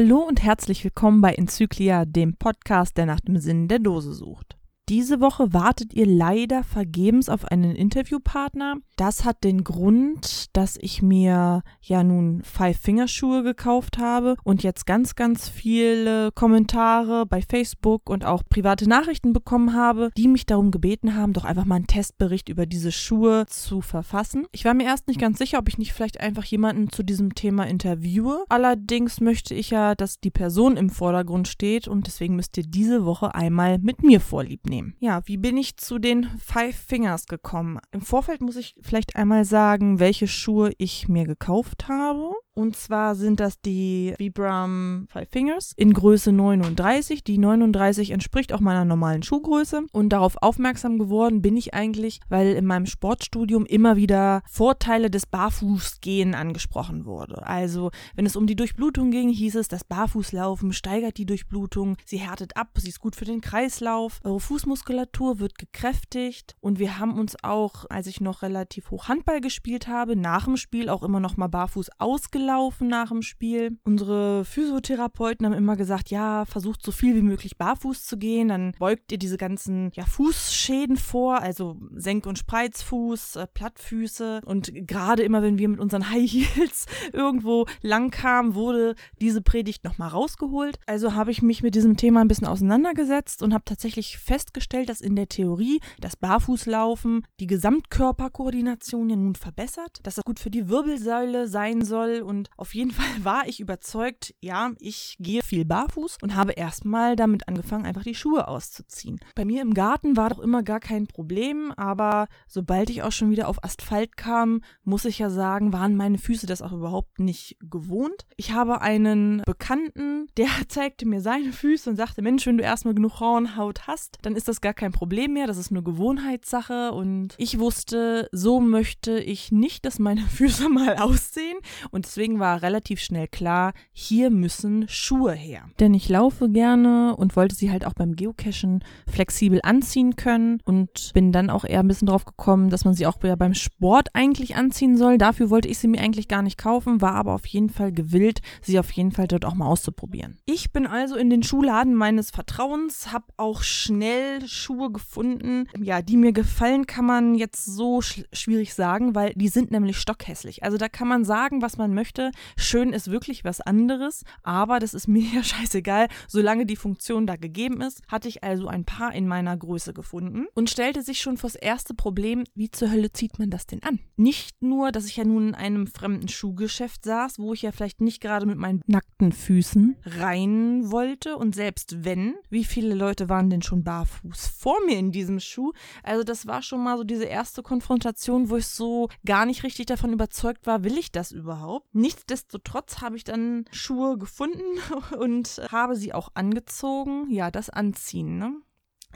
Hallo und herzlich willkommen bei Enzyklia, dem Podcast, der nach dem Sinn der Dose sucht. Diese Woche wartet ihr leider vergebens auf einen Interviewpartner. Das hat den Grund, dass ich mir ja nun Five-Finger-Schuhe gekauft habe und jetzt ganz, ganz viele Kommentare bei Facebook und auch private Nachrichten bekommen habe, die mich darum gebeten haben, doch einfach mal einen Testbericht über diese Schuhe zu verfassen. Ich war mir erst nicht ganz sicher, ob ich nicht vielleicht einfach jemanden zu diesem Thema interviewe. Allerdings möchte ich ja, dass die Person im Vordergrund steht und deswegen müsst ihr diese Woche einmal mit mir vorlieb nehmen. Ja, wie bin ich zu den Five Fingers gekommen? Im Vorfeld muss ich vielleicht einmal sagen, welche Schuhe ich mir gekauft habe. Und zwar sind das die Vibram Five Fingers in Größe 39. Die 39 entspricht auch meiner normalen Schuhgröße. Und darauf aufmerksam geworden bin ich eigentlich, weil in meinem Sportstudium immer wieder Vorteile des Barfußgehen angesprochen wurde. Also, wenn es um die Durchblutung ging, hieß es, das Barfußlaufen steigert die Durchblutung, sie härtet ab, sie ist gut für den Kreislauf, eure Fußmuskulatur wird gekräftigt. Und wir haben uns auch, als ich noch relativ hoch Handball gespielt habe, nach dem Spiel auch immer noch mal barfuß ausgelaufen gelaufen nach dem Spiel. Unsere Physiotherapeuten haben immer gesagt, ja, versucht so viel wie möglich barfuß zu gehen, dann beugt ihr diese ganzen ja, Fußschäden vor, also Senk- und Spreizfuß, äh, Plattfüße und gerade immer, wenn wir mit unseren High Heels irgendwo lang kamen, wurde diese Predigt nochmal rausgeholt. Also habe ich mich mit diesem Thema ein bisschen auseinandergesetzt und habe tatsächlich festgestellt, dass in der Theorie das Barfußlaufen die Gesamtkörperkoordination ja nun verbessert, dass das gut für die Wirbelsäule sein soll und und auf jeden Fall war ich überzeugt, ja, ich gehe viel barfuß und habe erstmal damit angefangen, einfach die Schuhe auszuziehen. Bei mir im Garten war doch immer gar kein Problem, aber sobald ich auch schon wieder auf Asphalt kam, muss ich ja sagen, waren meine Füße das auch überhaupt nicht gewohnt. Ich habe einen Bekannten, der zeigte mir seine Füße und sagte, Mensch, wenn du erstmal genug Hornhaut hast, dann ist das gar kein Problem mehr, das ist nur Gewohnheitssache und ich wusste, so möchte ich nicht, dass meine Füße mal aussehen und deswegen war relativ schnell klar, hier müssen Schuhe her. Denn ich laufe gerne und wollte sie halt auch beim Geocachen flexibel anziehen können und bin dann auch eher ein bisschen drauf gekommen, dass man sie auch beim Sport eigentlich anziehen soll. Dafür wollte ich sie mir eigentlich gar nicht kaufen, war aber auf jeden Fall gewillt, sie auf jeden Fall dort auch mal auszuprobieren. Ich bin also in den Schuhladen meines Vertrauens, habe auch schnell Schuhe gefunden. Ja, die mir gefallen, kann man jetzt so sch schwierig sagen, weil die sind nämlich stockhässlich. Also da kann man sagen, was man möchte möchte. Schön ist wirklich was anderes, aber das ist mir ja scheißegal, solange die Funktion da gegeben ist. Hatte ich also ein paar in meiner Größe gefunden und stellte sich schon das erste Problem, wie zur Hölle zieht man das denn an? Nicht nur, dass ich ja nun in einem fremden Schuhgeschäft saß, wo ich ja vielleicht nicht gerade mit meinen nackten Füßen rein wollte und selbst wenn, wie viele Leute waren denn schon barfuß vor mir in diesem Schuh? Also das war schon mal so diese erste Konfrontation, wo ich so gar nicht richtig davon überzeugt war, will ich das überhaupt? Nicht Nichtsdestotrotz habe ich dann Schuhe gefunden und habe sie auch angezogen. Ja, das Anziehen, ne?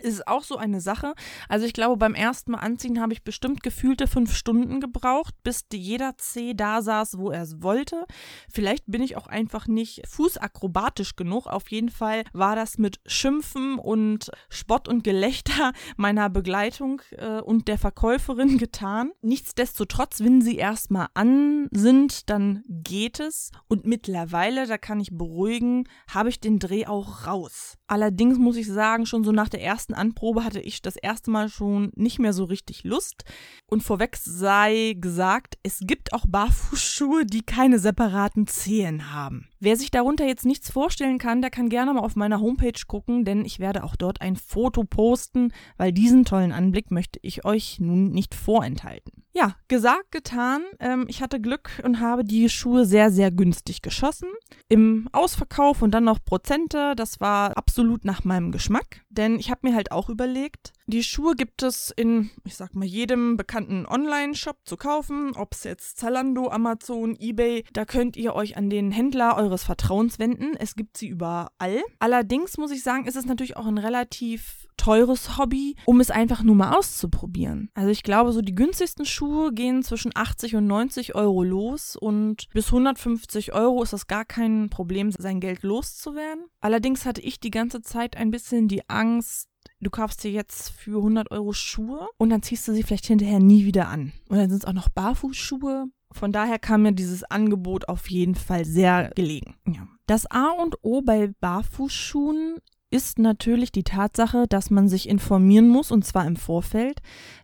Ist auch so eine Sache. Also ich glaube, beim ersten Mal anziehen habe ich bestimmt gefühlte fünf Stunden gebraucht, bis jeder Zeh da saß, wo er es wollte. Vielleicht bin ich auch einfach nicht fußakrobatisch genug. Auf jeden Fall war das mit Schimpfen und Spott und Gelächter meiner Begleitung äh, und der Verkäuferin getan. Nichtsdestotrotz, wenn sie erstmal an sind, dann geht es. Und mittlerweile, da kann ich beruhigen, habe ich den Dreh auch raus. Allerdings muss ich sagen, schon so nach der ersten ersten Anprobe hatte ich das erste Mal schon nicht mehr so richtig Lust. Und vorweg sei gesagt, es gibt auch Barfußschuhe, die keine separaten Zehen haben. Wer sich darunter jetzt nichts vorstellen kann, der kann gerne mal auf meiner Homepage gucken, denn ich werde auch dort ein Foto posten, weil diesen tollen Anblick möchte ich euch nun nicht vorenthalten. Ja, gesagt, getan. Ähm, ich hatte Glück und habe die Schuhe sehr, sehr günstig geschossen. Im Ausverkauf und dann noch Prozente. Das war absolut nach meinem Geschmack. Denn ich habe mir halt auch überlegt, die Schuhe gibt es in, ich sag mal, jedem bekannten Online-Shop zu kaufen. Ob es jetzt Zalando, Amazon, Ebay, da könnt ihr euch an den Händler eures Vertrauens wenden. Es gibt sie überall. Allerdings muss ich sagen, ist es natürlich auch ein relativ teures Hobby, um es einfach nur mal auszuprobieren. Also ich glaube, so die günstigsten Schuhe gehen zwischen 80 und 90 Euro los und bis 150 Euro ist das gar kein Problem, sein Geld loszuwerden. Allerdings hatte ich die ganze Zeit ein bisschen die Angst, du kaufst dir jetzt für 100 Euro Schuhe und dann ziehst du sie vielleicht hinterher nie wieder an. Und dann sind es auch noch Barfußschuhe Von daher kam mir dieses Angebot auf jeden Fall sehr gelegen. Ja. Das A und O bei Barfußschuhen ist natürlich die Tatsache, dass man sich informieren muss und zwar im Vorfeld.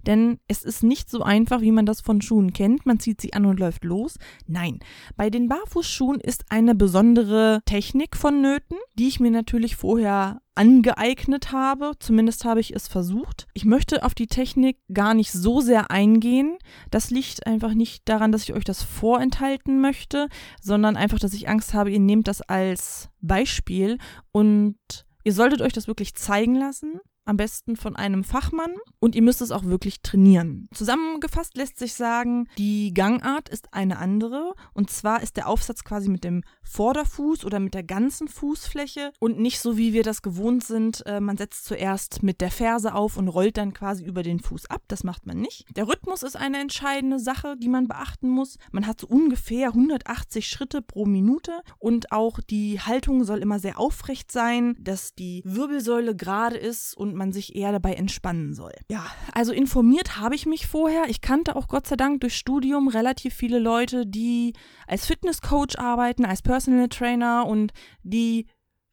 Denn es ist nicht so einfach, wie man das von Schuhen kennt. Man zieht sie an und läuft los. Nein, bei den Barfußschuhen ist eine besondere Technik vonnöten, die ich mir natürlich vorher angeeignet habe. Zumindest habe ich es versucht. Ich möchte auf die Technik gar nicht so sehr eingehen. Das liegt einfach nicht daran, dass ich euch das vorenthalten möchte, sondern einfach, dass ich Angst habe, ihr nehmt das als Beispiel und Ihr solltet euch das wirklich zeigen lassen am besten von einem Fachmann und ihr müsst es auch wirklich trainieren. Zusammengefasst lässt sich sagen, die Gangart ist eine andere und zwar ist der Aufsatz quasi mit dem Vorderfuß oder mit der ganzen Fußfläche und nicht so wie wir das gewohnt sind, äh, man setzt zuerst mit der Ferse auf und rollt dann quasi über den Fuß ab, das macht man nicht. Der Rhythmus ist eine entscheidende Sache, die man beachten muss. Man hat so ungefähr 180 Schritte pro Minute und auch die Haltung soll immer sehr aufrecht sein, dass die Wirbelsäule gerade ist und man sich eher dabei entspannen soll. Ja, also informiert habe ich mich vorher. Ich kannte auch Gott sei Dank durch Studium relativ viele Leute, die als Fitnesscoach arbeiten, als Personal Trainer und die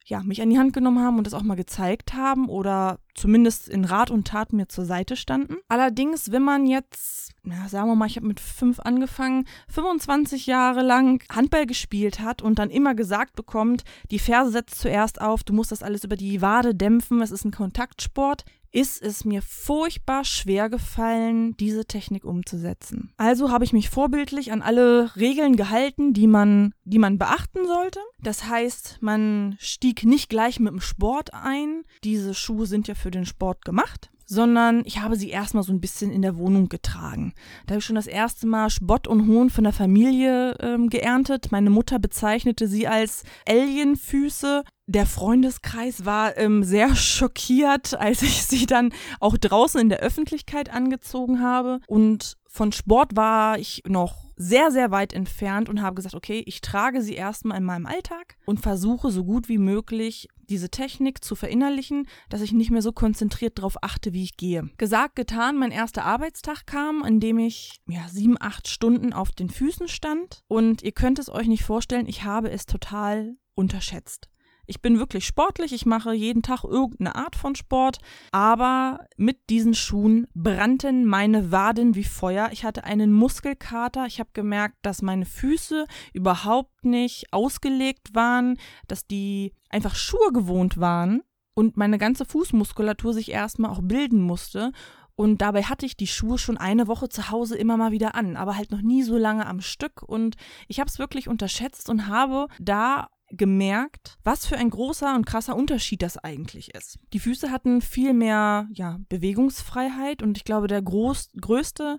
ja, mich an die Hand genommen haben und das auch mal gezeigt haben oder zumindest in Rat und Tat mir zur Seite standen. Allerdings, wenn man jetzt, na, sagen wir mal, ich habe mit fünf angefangen, 25 Jahre lang Handball gespielt hat und dann immer gesagt bekommt, die Ferse setzt zuerst auf, du musst das alles über die Wade dämpfen, es ist ein Kontaktsport, ist es mir furchtbar schwer gefallen, diese Technik umzusetzen. Also habe ich mich vorbildlich an alle Regeln gehalten, die man, die man beachten sollte. Das heißt, man stieg nicht gleich mit dem Sport ein. Diese Schuhe sind ja für den Sport gemacht sondern ich habe sie erstmal so ein bisschen in der Wohnung getragen. Da habe ich schon das erste Mal Spott und Hohn von der Familie ähm, geerntet. Meine Mutter bezeichnete sie als Alienfüße. Der Freundeskreis war ähm, sehr schockiert, als ich sie dann auch draußen in der Öffentlichkeit angezogen habe. Und von Sport war ich noch sehr, sehr weit entfernt und habe gesagt, okay, ich trage sie erstmal in meinem Alltag und versuche so gut wie möglich diese Technik zu verinnerlichen, dass ich nicht mehr so konzentriert darauf achte, wie ich gehe. Gesagt, getan, mein erster Arbeitstag kam, in dem ich ja sieben, acht Stunden auf den Füßen stand und ihr könnt es euch nicht vorstellen, ich habe es total unterschätzt. Ich bin wirklich sportlich, ich mache jeden Tag irgendeine Art von Sport, aber mit diesen Schuhen brannten meine Waden wie Feuer. Ich hatte einen Muskelkater, ich habe gemerkt, dass meine Füße überhaupt nicht ausgelegt waren, dass die einfach Schuhe gewohnt waren und meine ganze Fußmuskulatur sich erstmal auch bilden musste. Und dabei hatte ich die Schuhe schon eine Woche zu Hause immer mal wieder an, aber halt noch nie so lange am Stück. Und ich habe es wirklich unterschätzt und habe da gemerkt, was für ein großer und krasser Unterschied das eigentlich ist. Die Füße hatten viel mehr ja, Bewegungsfreiheit und ich glaube, der groß, größte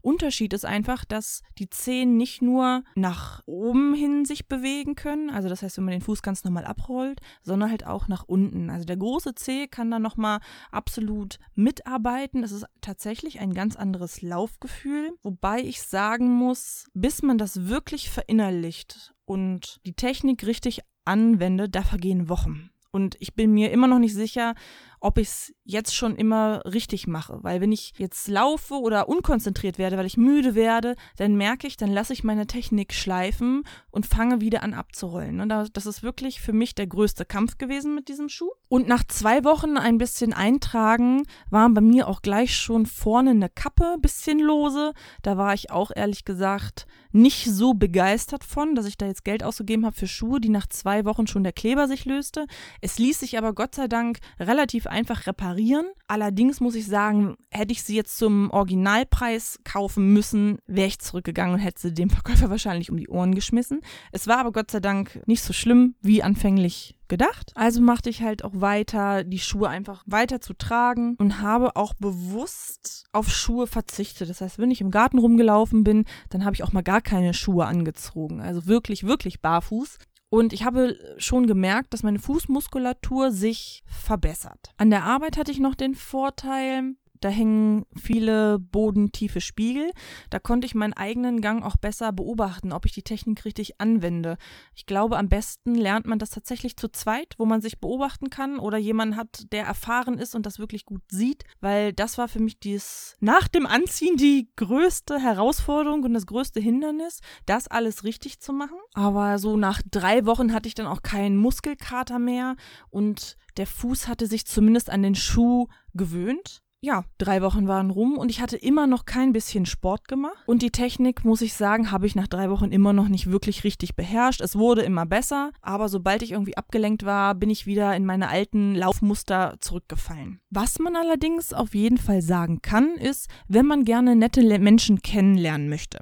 Unterschied ist einfach, dass die Zehen nicht nur nach oben hin sich bewegen können, also das heißt, wenn man den Fuß ganz normal abrollt, sondern halt auch nach unten. Also der große Zeh kann da nochmal absolut mitarbeiten. Es ist tatsächlich ein ganz anderes Laufgefühl, wobei ich sagen muss, bis man das wirklich verinnerlicht und die Technik richtig anwende, da vergehen Wochen. Und ich bin mir immer noch nicht sicher, ob ich es jetzt schon immer richtig mache. Weil wenn ich jetzt laufe oder unkonzentriert werde, weil ich müde werde, dann merke ich, dann lasse ich meine Technik schleifen und fange wieder an abzurollen. Und das ist wirklich für mich der größte Kampf gewesen mit diesem Schuh. Und nach zwei Wochen ein bisschen eintragen, waren bei mir auch gleich schon vorne eine Kappe bisschen lose. Da war ich auch ehrlich gesagt nicht so begeistert von, dass ich da jetzt Geld ausgegeben habe für Schuhe, die nach zwei Wochen schon der Kleber sich löste. Es ließ sich aber Gott sei Dank relativ einfach reparieren. Allerdings muss ich sagen, hätte ich sie jetzt zum Originalpreis kaufen müssen, wäre ich zurückgegangen und hätte sie dem Verkäufer wahrscheinlich um die Ohren geschmissen. Es war aber Gott sei Dank nicht so schlimm wie anfänglich gedacht. Also machte ich halt auch weiter, die Schuhe einfach weiter zu tragen und habe auch bewusst auf Schuhe verzichtet. Das heißt, wenn ich im Garten rumgelaufen bin, dann habe ich auch mal gar keine Schuhe angezogen. Also wirklich, wirklich barfuß. Und ich habe schon gemerkt, dass meine Fußmuskulatur sich verbessert. An der Arbeit hatte ich noch den Vorteil, Da hängen viele bodentiefe Spiegel. Da konnte ich meinen eigenen Gang auch besser beobachten, ob ich die Technik richtig anwende. Ich glaube, am besten lernt man das tatsächlich zu zweit, wo man sich beobachten kann oder jemand hat, der erfahren ist und das wirklich gut sieht, weil das war für mich dies nach dem Anziehen die größte Herausforderung und das größte Hindernis, das alles richtig zu machen. Aber so nach drei Wochen hatte ich dann auch keinen Muskelkater mehr und der Fuß hatte sich zumindest an den Schuh gewöhnt ja, drei Wochen waren rum und ich hatte immer noch kein bisschen Sport gemacht. Und die Technik, muss ich sagen, habe ich nach drei Wochen immer noch nicht wirklich richtig beherrscht. Es wurde immer besser, aber sobald ich irgendwie abgelenkt war, bin ich wieder in meine alten Laufmuster zurückgefallen. Was man allerdings auf jeden Fall sagen kann, ist, wenn man gerne nette Menschen kennenlernen möchte,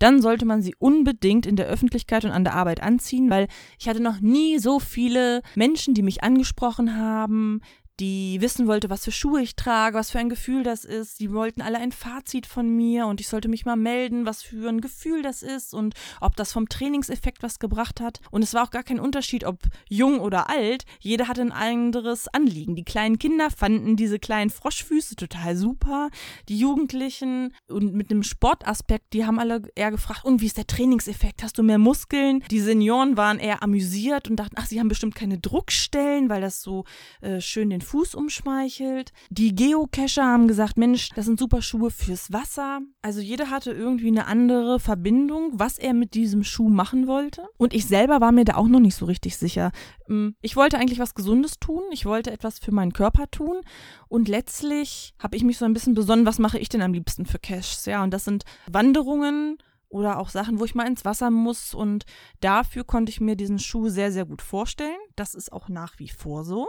dann sollte man sie unbedingt in der Öffentlichkeit und an der Arbeit anziehen, weil ich hatte noch nie so viele Menschen, die mich angesprochen haben, die wissen wollte, was für Schuhe ich trage, was für ein Gefühl das ist. Die wollten alle ein Fazit von mir und ich sollte mich mal melden, was für ein Gefühl das ist und ob das vom Trainingseffekt was gebracht hat. Und es war auch gar kein Unterschied, ob jung oder alt. Jeder hatte ein anderes Anliegen. Die kleinen Kinder fanden diese kleinen Froschfüße total super. Die Jugendlichen und mit einem Sportaspekt, die haben alle eher gefragt, und wie ist der Trainingseffekt? Hast du mehr Muskeln? Die Senioren waren eher amüsiert und dachten, ach, sie haben bestimmt keine Druckstellen, weil das so äh, schön den Fuß umschmeichelt. Die Geocacher haben gesagt, Mensch, das sind super Schuhe fürs Wasser. Also jeder hatte irgendwie eine andere Verbindung, was er mit diesem Schuh machen wollte. Und ich selber war mir da auch noch nicht so richtig sicher. Mm, ich wollte eigentlich was Gesundes tun. Ich wollte etwas für meinen Körper tun. Und letztlich habe ich mich so ein bisschen besonnen, was mache ich denn am liebsten für Caches? Ja, und das sind Wanderungen, oder auch Sachen, wo ich mal ins Wasser muss. Und dafür konnte ich mir diesen Schuh sehr, sehr gut vorstellen. Das ist auch nach wie vor so.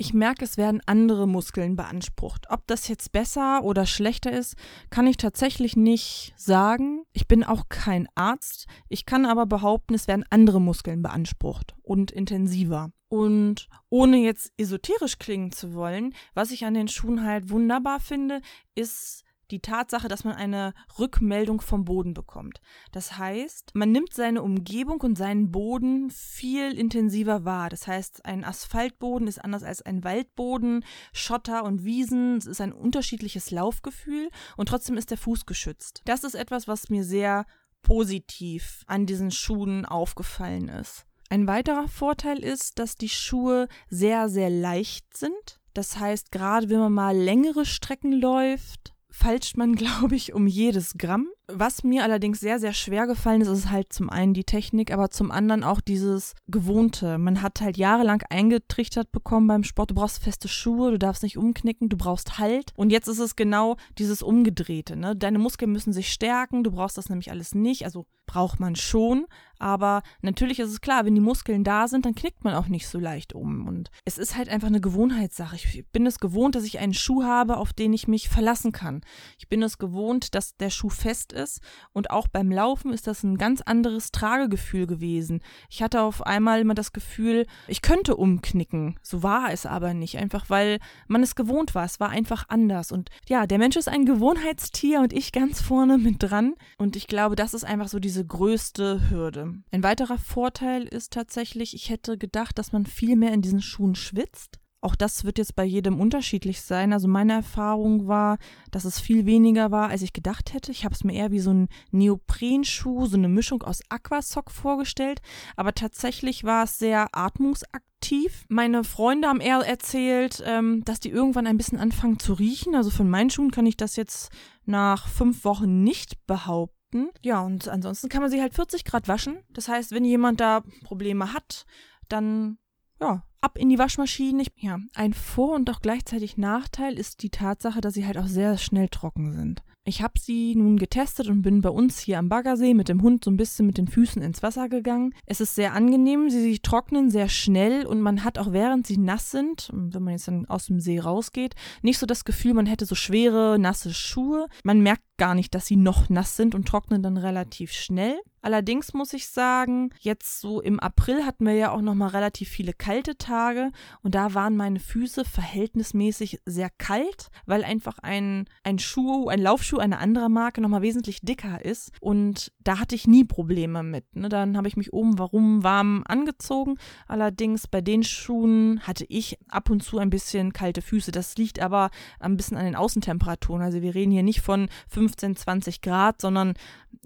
Ich merke, es werden andere Muskeln beansprucht. Ob das jetzt besser oder schlechter ist, kann ich tatsächlich nicht sagen. Ich bin auch kein Arzt. Ich kann aber behaupten, es werden andere Muskeln beansprucht und intensiver. Und ohne jetzt esoterisch klingen zu wollen, was ich an den Schuhen halt wunderbar finde, ist die Tatsache, dass man eine Rückmeldung vom Boden bekommt. Das heißt, man nimmt seine Umgebung und seinen Boden viel intensiver wahr. Das heißt, ein Asphaltboden ist anders als ein Waldboden, Schotter und Wiesen, es ist ein unterschiedliches Laufgefühl und trotzdem ist der Fuß geschützt. Das ist etwas, was mir sehr positiv an diesen Schuhen aufgefallen ist. Ein weiterer Vorteil ist, dass die Schuhe sehr, sehr leicht sind. Das heißt, gerade wenn man mal längere Strecken läuft, falscht man, glaube ich, um jedes Gramm. Was mir allerdings sehr, sehr schwer gefallen ist, ist halt zum einen die Technik, aber zum anderen auch dieses Gewohnte. Man hat halt jahrelang eingetrichtert bekommen beim Sport, du brauchst feste Schuhe, du darfst nicht umknicken, du brauchst Halt. Und jetzt ist es genau dieses Umgedrehte. Ne? Deine Muskeln müssen sich stärken, du brauchst das nämlich alles nicht. Also braucht man schon, aber natürlich ist es klar, wenn die Muskeln da sind, dann knickt man auch nicht so leicht um. Und es ist halt einfach eine Gewohnheitssache. Ich bin es gewohnt, dass ich einen Schuh habe, auf den ich mich verlassen kann. Ich bin es gewohnt, dass der Schuh fest ist. Und auch beim Laufen ist das ein ganz anderes Tragegefühl gewesen. Ich hatte auf einmal immer das Gefühl, ich könnte umknicken. So war es aber nicht. Einfach weil man es gewohnt war. Es war einfach anders. Und ja, der Mensch ist ein Gewohnheitstier und ich ganz vorne mit dran. Und ich glaube, das ist einfach so diese diese größte Hürde. Ein weiterer Vorteil ist tatsächlich, ich hätte gedacht, dass man viel mehr in diesen Schuhen schwitzt. Auch das wird jetzt bei jedem unterschiedlich sein. Also meine Erfahrung war, dass es viel weniger war, als ich gedacht hätte. Ich habe es mir eher wie so ein Neoprenschuh, so eine Mischung aus Aquasock vorgestellt. Aber tatsächlich war es sehr atmungsaktiv. Meine Freunde haben eher erzählt, ähm, dass die irgendwann ein bisschen anfangen zu riechen. Also von meinen Schuhen kann ich das jetzt nach fünf Wochen nicht behaupten. Ja, und ansonsten kann man sie halt 40 Grad waschen. Das heißt, wenn jemand da Probleme hat, dann ja, ab in die Waschmaschine. Ja, ein Vor- und auch gleichzeitig Nachteil ist die Tatsache, dass sie halt auch sehr schnell trocken sind. Ich habe sie nun getestet und bin bei uns hier am Baggersee mit dem Hund so ein bisschen mit den Füßen ins Wasser gegangen. Es ist sehr angenehm, sie, sie trocknen sehr schnell und man hat auch während sie nass sind, wenn man jetzt dann aus dem See rausgeht, nicht so das Gefühl, man hätte so schwere, nasse Schuhe. Man merkt gar nicht, dass sie noch nass sind und trocknen dann relativ schnell. Allerdings muss ich sagen, jetzt so im April hatten wir ja auch noch mal relativ viele kalte Tage und da waren meine Füße verhältnismäßig sehr kalt, weil einfach ein, ein Schuh, ein Laufschuh einer anderen Marke noch mal wesentlich dicker ist und da hatte ich nie Probleme mit. Ne? Dann habe ich mich oben warum warm angezogen. Allerdings bei den Schuhen hatte ich ab und zu ein bisschen kalte Füße. Das liegt aber ein bisschen an den Außentemperaturen. Also wir reden hier nicht von 15, 20 Grad, sondern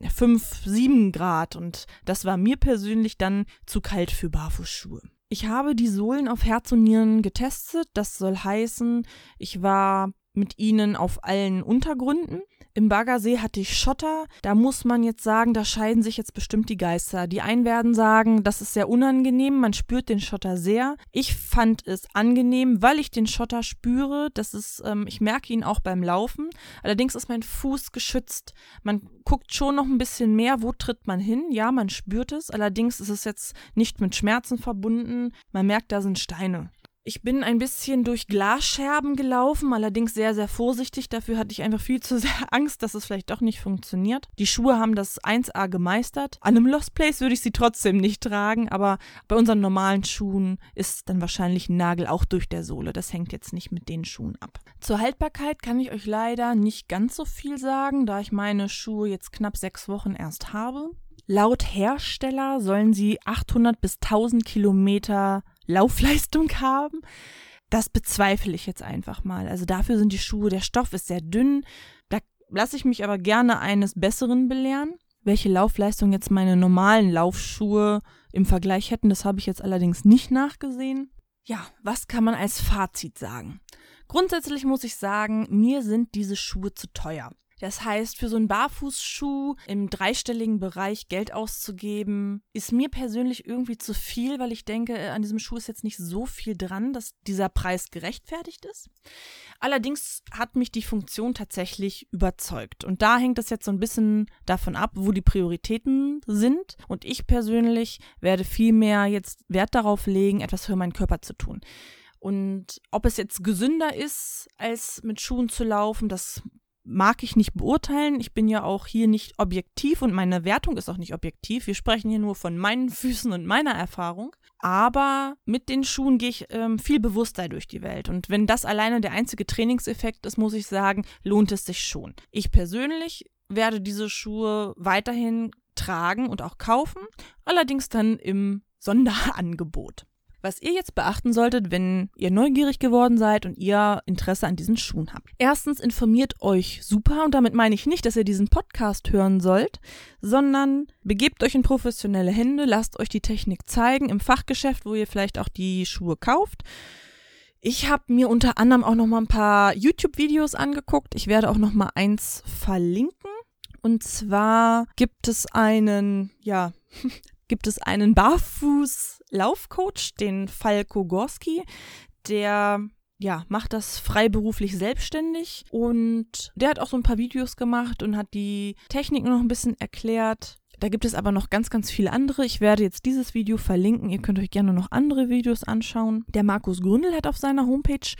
5, 7 Grad und das war mir persönlich dann zu kalt für Barfußschuhe. Ich habe die Sohlen auf Herz und Nieren getestet. Das soll heißen, ich war mit ihnen auf allen Untergründen. Im Baggersee hatte ich Schotter. Da muss man jetzt sagen, da scheiden sich jetzt bestimmt die Geister. Die einen werden sagen, das ist sehr unangenehm, man spürt den Schotter sehr. Ich fand es angenehm, weil ich den Schotter spüre. Das ist, ähm, ich merke ihn auch beim Laufen. Allerdings ist mein Fuß geschützt. Man guckt schon noch ein bisschen mehr, wo tritt man hin. Ja, man spürt es. Allerdings ist es jetzt nicht mit Schmerzen verbunden. Man merkt, da sind Steine. Ich bin ein bisschen durch Glasscherben gelaufen, allerdings sehr, sehr vorsichtig. Dafür hatte ich einfach viel zu sehr Angst, dass es vielleicht doch nicht funktioniert. Die Schuhe haben das 1A gemeistert. An einem Lost Place würde ich sie trotzdem nicht tragen, aber bei unseren normalen Schuhen ist dann wahrscheinlich ein Nagel auch durch der Sohle. Das hängt jetzt nicht mit den Schuhen ab. Zur Haltbarkeit kann ich euch leider nicht ganz so viel sagen, da ich meine Schuhe jetzt knapp sechs Wochen erst habe. Laut Hersteller sollen sie 800 bis 1000 Kilometer Laufleistung haben. Das bezweifle ich jetzt einfach mal. Also dafür sind die Schuhe, der Stoff ist sehr dünn. Da lasse ich mich aber gerne eines Besseren belehren. Welche Laufleistung jetzt meine normalen Laufschuhe im Vergleich hätten, das habe ich jetzt allerdings nicht nachgesehen. Ja, was kann man als Fazit sagen? Grundsätzlich muss ich sagen, mir sind diese Schuhe zu teuer. Das heißt, für so einen Barfußschuh im dreistelligen Bereich Geld auszugeben, ist mir persönlich irgendwie zu viel, weil ich denke, äh, an diesem Schuh ist jetzt nicht so viel dran, dass dieser Preis gerechtfertigt ist. Allerdings hat mich die Funktion tatsächlich überzeugt. Und da hängt es jetzt so ein bisschen davon ab, wo die Prioritäten sind. Und ich persönlich werde viel mehr jetzt Wert darauf legen, etwas für meinen Körper zu tun. Und ob es jetzt gesünder ist, als mit Schuhen zu laufen, das mag ich nicht beurteilen. Ich bin ja auch hier nicht objektiv und meine Wertung ist auch nicht objektiv. Wir sprechen hier nur von meinen Füßen und meiner Erfahrung. Aber mit den Schuhen gehe ich ähm, viel bewusster durch die Welt. Und wenn das alleine der einzige Trainingseffekt ist, muss ich sagen, lohnt es sich schon. Ich persönlich werde diese Schuhe weiterhin tragen und auch kaufen, allerdings dann im Sonderangebot was ihr jetzt beachten solltet, wenn ihr neugierig geworden seid und ihr Interesse an diesen Schuhen habt. Erstens informiert euch super und damit meine ich nicht, dass ihr diesen Podcast hören sollt, sondern begebt euch in professionelle Hände, lasst euch die Technik zeigen im Fachgeschäft, wo ihr vielleicht auch die Schuhe kauft. Ich habe mir unter anderem auch noch mal ein paar YouTube-Videos angeguckt. Ich werde auch noch mal eins verlinken. Und zwar gibt es einen, ja, gibt es einen Barfuß-Laufcoach, den Falko Gorski, der ja, macht das freiberuflich selbstständig und der hat auch so ein paar Videos gemacht und hat die Technik noch ein bisschen erklärt. Da gibt es aber noch ganz, ganz viele andere. Ich werde jetzt dieses Video verlinken. Ihr könnt euch gerne noch andere Videos anschauen. Der Markus Gründel hat auf seiner Homepage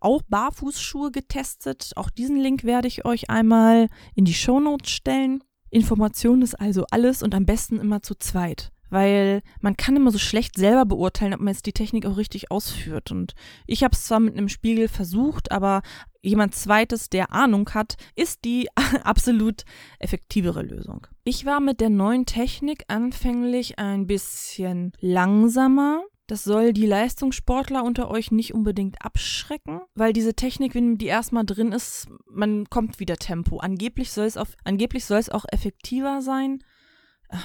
auch Barfußschuhe getestet. Auch diesen Link werde ich euch einmal in die Show Notes stellen. Information ist also alles und am besten immer zu zweit. Weil man kann immer so schlecht selber beurteilen, ob man jetzt die Technik auch richtig ausführt. Und ich habe es zwar mit einem Spiegel versucht, aber jemand zweites, der Ahnung hat, ist die absolut effektivere Lösung. Ich war mit der neuen Technik anfänglich ein bisschen langsamer, das soll die Leistungssportler unter euch nicht unbedingt abschrecken, weil diese Technik, wenn die erstmal drin ist, man kommt wieder Tempo. Angeblich soll es auch effektiver sein.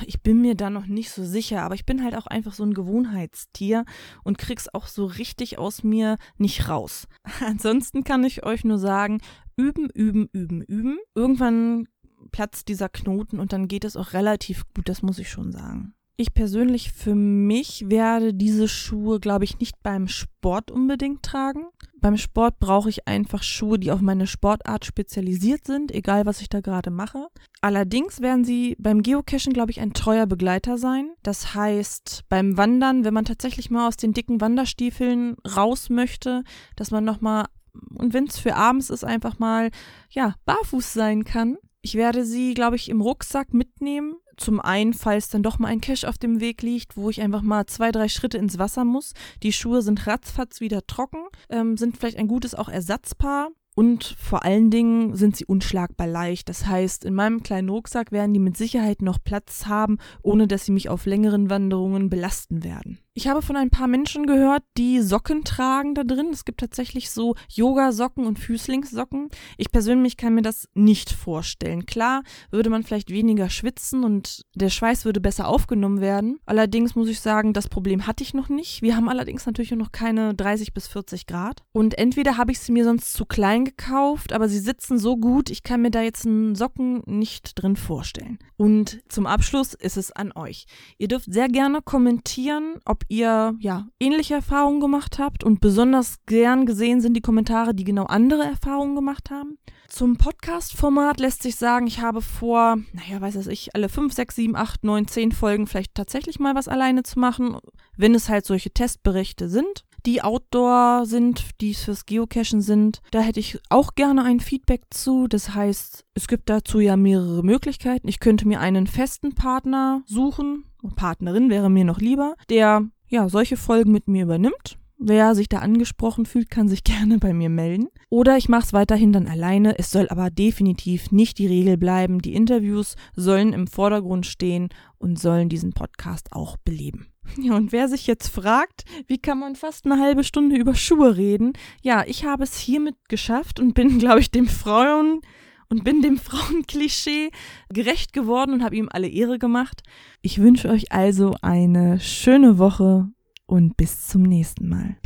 Ich bin mir da noch nicht so sicher, aber ich bin halt auch einfach so ein Gewohnheitstier und krieg's auch so richtig aus mir nicht raus. Ansonsten kann ich euch nur sagen, üben, üben, üben, üben. Irgendwann platzt dieser Knoten und dann geht es auch relativ gut, das muss ich schon sagen. Ich persönlich für mich werde diese Schuhe, glaube ich, nicht beim Sport unbedingt tragen. Beim Sport brauche ich einfach Schuhe, die auf meine Sportart spezialisiert sind, egal was ich da gerade mache. Allerdings werden sie beim Geocachen, glaube ich, ein treuer Begleiter sein. Das heißt, beim Wandern, wenn man tatsächlich mal aus den dicken Wanderstiefeln raus möchte, dass man nochmal, und wenn es für abends ist, einfach mal, ja, barfuß sein kann Ich werde sie, glaube ich, im Rucksack mitnehmen. Zum einen, falls dann doch mal ein Cache auf dem Weg liegt, wo ich einfach mal zwei, drei Schritte ins Wasser muss. Die Schuhe sind ratzfatz wieder trocken, ähm, sind vielleicht ein gutes auch Ersatzpaar. Und vor allen Dingen sind sie unschlagbar leicht. Das heißt, in meinem kleinen Rucksack werden die mit Sicherheit noch Platz haben, ohne dass sie mich auf längeren Wanderungen belasten werden. Ich habe von ein paar Menschen gehört, die Socken tragen da drin. Es gibt tatsächlich so Yoga-Socken und Füßlingssocken. Ich persönlich kann mir das nicht vorstellen. Klar, würde man vielleicht weniger schwitzen und der Schweiß würde besser aufgenommen werden. Allerdings muss ich sagen, das Problem hatte ich noch nicht. Wir haben allerdings natürlich noch keine 30 bis 40 Grad. Und entweder habe ich sie mir sonst zu klein gekauft, aber sie sitzen so gut, ich kann mir da jetzt einen Socken nicht drin vorstellen. Und zum Abschluss ist es an euch. Ihr dürft sehr gerne kommentieren, ob ihr ja ähnliche Erfahrungen gemacht habt und besonders gern gesehen sind die Kommentare, die genau andere Erfahrungen gemacht haben. Zum Podcast-Format lässt sich sagen, ich habe vor, naja, weiß es ich, alle 5, 6, 7, 8, 9, 10 Folgen vielleicht tatsächlich mal was alleine zu machen, wenn es halt solche Testberichte sind die Outdoor sind, die fürs Geocachen sind. Da hätte ich auch gerne ein Feedback zu. Das heißt, es gibt dazu ja mehrere Möglichkeiten. Ich könnte mir einen festen Partner suchen. Partnerin wäre mir noch lieber, der ja, solche Folgen mit mir übernimmt. Wer sich da angesprochen fühlt, kann sich gerne bei mir melden. Oder ich mache es weiterhin dann alleine. Es soll aber definitiv nicht die Regel bleiben. Die Interviews sollen im Vordergrund stehen und sollen diesen Podcast auch beleben. Ja, und wer sich jetzt fragt, wie kann man fast eine halbe Stunde über Schuhe reden? Ja, ich habe es hiermit geschafft und bin, glaube ich, dem Frauen und bin dem Frauenklischee gerecht geworden und habe ihm alle Ehre gemacht. Ich wünsche euch also eine schöne Woche und bis zum nächsten Mal.